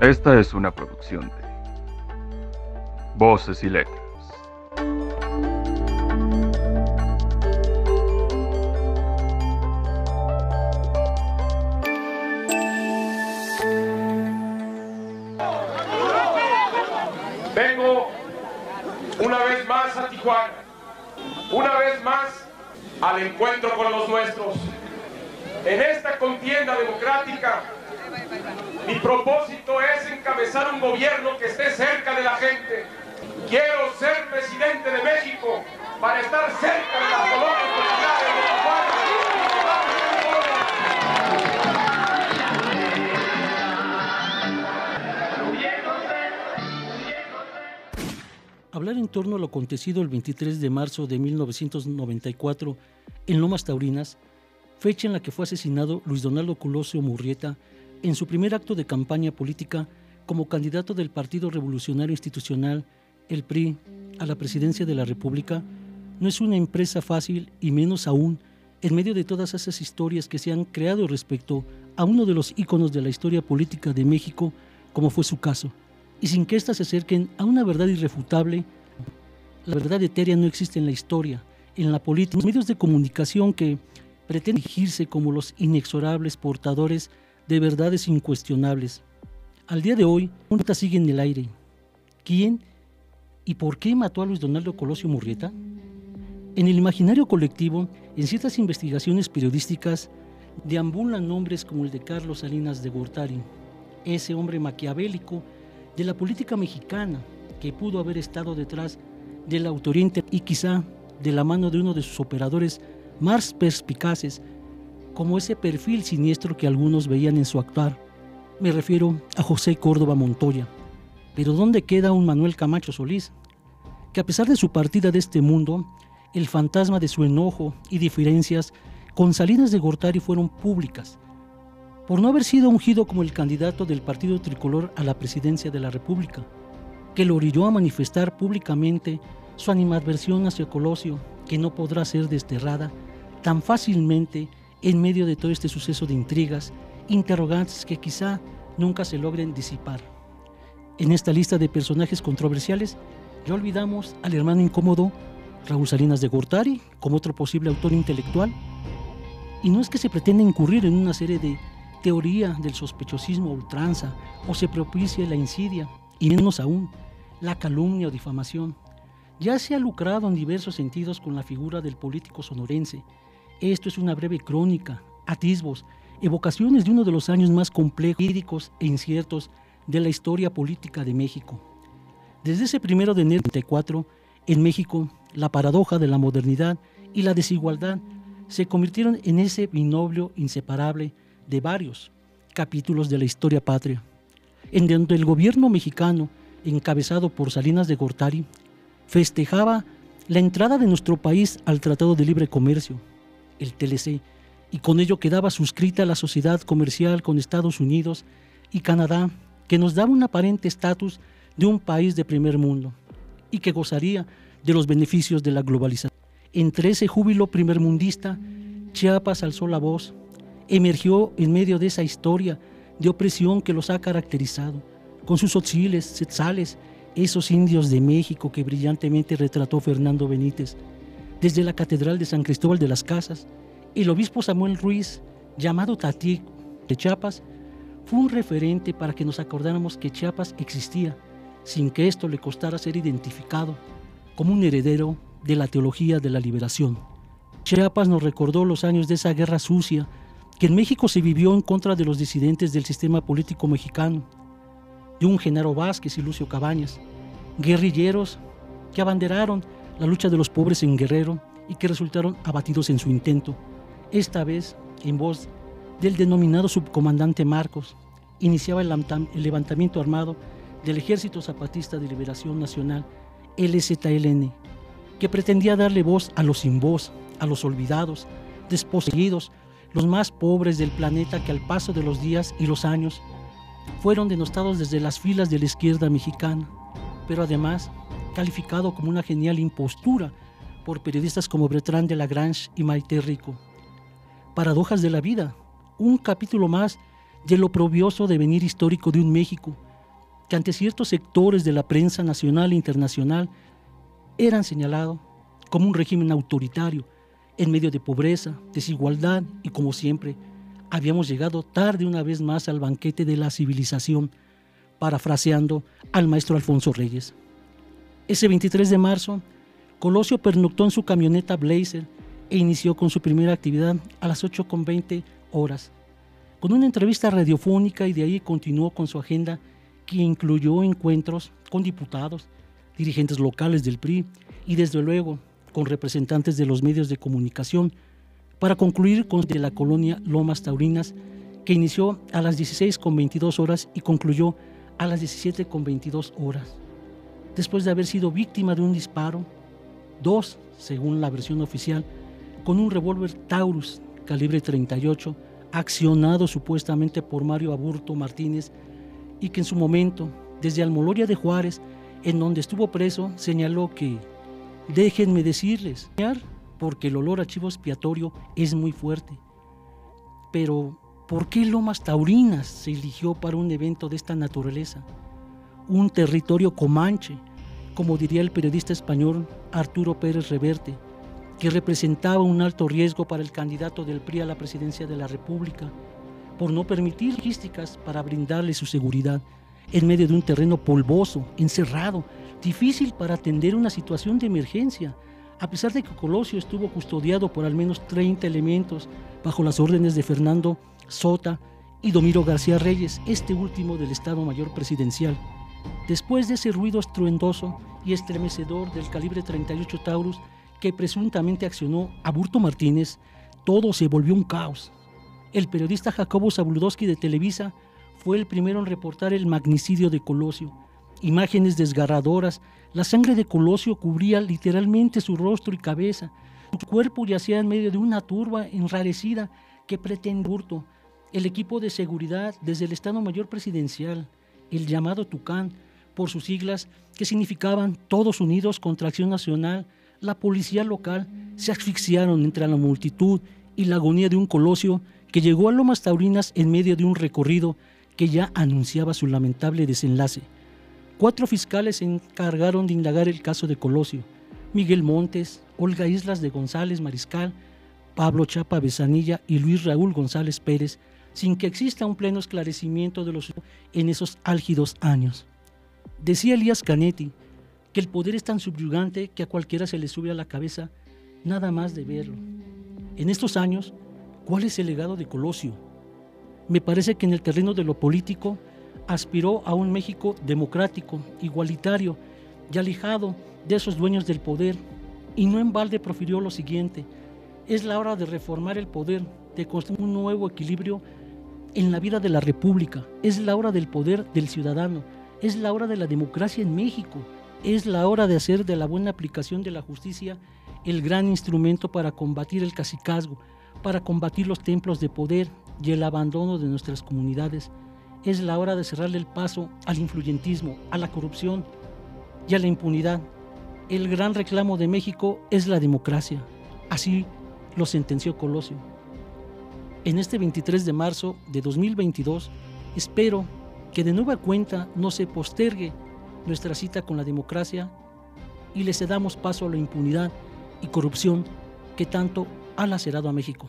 Esta es una producción de Voces y Letras. Vengo una vez más a Tijuana, una vez más al encuentro con los nuestros. En esta contienda democrática, mi propósito es encabezar un gobierno que esté cerca de la gente. Quiero ser presidente de México para estar cerca de las colonias populares de. Hablar en torno a lo acontecido el 23 de marzo de 1994 en Lomas Taurinas, fecha en la que fue asesinado Luis Donaldo Colosio Murrieta en su primer acto de campaña política como candidato del Partido Revolucionario Institucional, el PRI, a la presidencia de la República, no es una empresa fácil y menos aún en medio de todas esas historias que se han creado respecto a uno de los íconos de la historia política de México, como fue su caso, y sin que éstas se acerquen a una verdad irrefutable, la verdad etérea no existe en la historia, en la política, en los medios de comunicación que pretenden dirigirse como los inexorables portadores de verdades incuestionables. Al día de hoy, una sigue en el aire. ¿Quién y por qué mató a Luis Donaldo Colosio Murrieta? En el imaginario colectivo, en ciertas investigaciones periodísticas, deambulan nombres como el de Carlos Salinas de Gortari, ese hombre maquiavélico de la política mexicana que pudo haber estado detrás del autoriente y quizá de la mano de uno de sus operadores más perspicaces, como ese perfil siniestro que algunos veían en su actuar. Me refiero a José Córdoba Montoya. Pero ¿dónde queda un Manuel Camacho Solís? Que a pesar de su partida de este mundo, el fantasma de su enojo y diferencias con Salinas de Gortari fueron públicas, por no haber sido ungido como el candidato del Partido Tricolor a la presidencia de la República, que lo orilló a manifestar públicamente su animadversión hacia Colosio, que no podrá ser desterrada tan fácilmente en medio de todo este suceso de intrigas, interrogantes que quizá nunca se logren disipar. En esta lista de personajes controversiales, ya olvidamos al hermano incómodo Raúl Salinas de Gortari como otro posible autor intelectual, y no es que se pretenda incurrir en una serie de teoría del sospechosismo a ultranza o se propicie la insidia, y menos aún, la calumnia o difamación. Ya se ha lucrado en diversos sentidos con la figura del político sonorense. Esto es una breve crónica, atisbos, evocaciones de uno de los años más complejos, líricos e inciertos de la historia política de México. Desde ese primero de enero de 1994, en México, la paradoja de la modernidad y la desigualdad se convirtieron en ese binomio inseparable de varios capítulos de la historia patria, en donde el gobierno mexicano, encabezado por Salinas de Gortari, festejaba la entrada de nuestro país al Tratado de Libre Comercio, el TLC, y con ello quedaba suscrita la sociedad comercial con Estados Unidos y Canadá, que nos daba un aparente estatus de un país de primer mundo y que gozaría de los beneficios de la globalización. Entre ese júbilo primermundista, Chiapas alzó la voz, emergió en medio de esa historia de opresión que los ha caracterizado, con sus otziles, setzales, esos indios de México que brillantemente retrató Fernando Benítez. Desde la Catedral de San Cristóbal de las Casas, el obispo Samuel Ruiz, llamado Tati de Chiapas, fue un referente para que nos acordáramos que Chiapas existía, sin que esto le costara ser identificado como un heredero de la teología de la liberación. Chiapas nos recordó los años de esa guerra sucia que en México se vivió en contra de los disidentes del sistema político mexicano, de un Genaro Vázquez y Lucio Cabañas, guerrilleros que abanderaron la lucha de los pobres en Guerrero y que resultaron abatidos en su intento, esta vez en voz del denominado subcomandante Marcos, iniciaba el levantamiento armado del Ejército Zapatista de Liberación Nacional, LZLN, que pretendía darle voz a los sin voz, a los olvidados, desposeídos, los más pobres del planeta que al paso de los días y los años fueron denostados desde las filas de la izquierda mexicana, pero además calificado como una genial impostura por periodistas como Bertrand de Lagrange y Maite Rico. Paradojas de la vida, un capítulo más de lo probioso devenir histórico de un México que ante ciertos sectores de la prensa nacional e internacional eran señalados como un régimen autoritario, en medio de pobreza, desigualdad y como siempre, habíamos llegado tarde una vez más al banquete de la civilización, parafraseando al maestro Alfonso Reyes. Ese 23 de marzo, Colosio pernoctó en su camioneta Blazer e inició con su primera actividad a las 8.20 horas, con una entrevista radiofónica y de ahí continuó con su agenda que incluyó encuentros con diputados, dirigentes locales del PRI y desde luego con representantes de los medios de comunicación para concluir con de la colonia Lomas Taurinas que inició a las 16.22 horas y concluyó a las 17.22 horas. Después de haber sido víctima de un disparo, dos, según la versión oficial, con un revólver Taurus calibre 38, accionado supuestamente por Mario Aburto Martínez, y que en su momento, desde Almoloria de Juárez, en donde estuvo preso, señaló que, déjenme decirles, porque el olor a chivo expiatorio es muy fuerte. Pero, ¿por qué Lomas Taurinas se eligió para un evento de esta naturaleza? Un territorio comanche, como diría el periodista español Arturo Pérez Reverte, que representaba un alto riesgo para el candidato del PRI a la presidencia de la República, por no permitir logísticas para brindarle su seguridad en medio de un terreno polvoso, encerrado, difícil para atender una situación de emergencia, a pesar de que Colosio estuvo custodiado por al menos 30 elementos bajo las órdenes de Fernando Sota y Domiro García Reyes, este último del Estado Mayor Presidencial. Después de ese ruido estruendoso y estremecedor del calibre 38 Taurus que presuntamente accionó a Burto Martínez, todo se volvió un caos. El periodista Jacobo Zabuludowski de Televisa fue el primero en reportar el magnicidio de Colosio. Imágenes desgarradoras, la sangre de Colosio cubría literalmente su rostro y cabeza. Su cuerpo yacía en medio de una turba enrarecida que pretende Burto. El equipo de seguridad desde el Estado Mayor Presidencial, el llamado Tucán, por sus siglas, que significaban Todos Unidos contra Acción Nacional, la policía local, se asfixiaron entre la multitud y la agonía de un Colosio que llegó a Lomas Taurinas en medio de un recorrido que ya anunciaba su lamentable desenlace. Cuatro fiscales se encargaron de indagar el caso de Colosio, Miguel Montes, Olga Islas de González Mariscal, Pablo Chapa Besanilla y Luis Raúl González Pérez, sin que exista un pleno esclarecimiento de los en esos álgidos años. Decía Elías Canetti que el poder es tan subyugante que a cualquiera se le sube a la cabeza nada más de verlo. En estos años, ¿cuál es el legado de Colosio? Me parece que en el terreno de lo político aspiró a un México democrático, igualitario y alejado de esos dueños del poder, y no en balde profirió lo siguiente, es la hora de reformar el poder, de construir un nuevo equilibrio en la vida de la República, es la hora del poder del ciudadano, es la hora de la democracia en México, es la hora de hacer de la buena aplicación de la justicia el gran instrumento para combatir el cacicazgo, para combatir los templos de poder y el abandono de nuestras comunidades. Es la hora de cerrarle el paso al influyentismo, a la corrupción y a la impunidad. El gran reclamo de México es la democracia. Así lo sentenció Colosio. En este 23 de marzo de 2022, espero que de nueva cuenta no se postergue nuestra cita con la democracia y le cedamos paso a la impunidad y corrupción que tanto ha lacerado a México.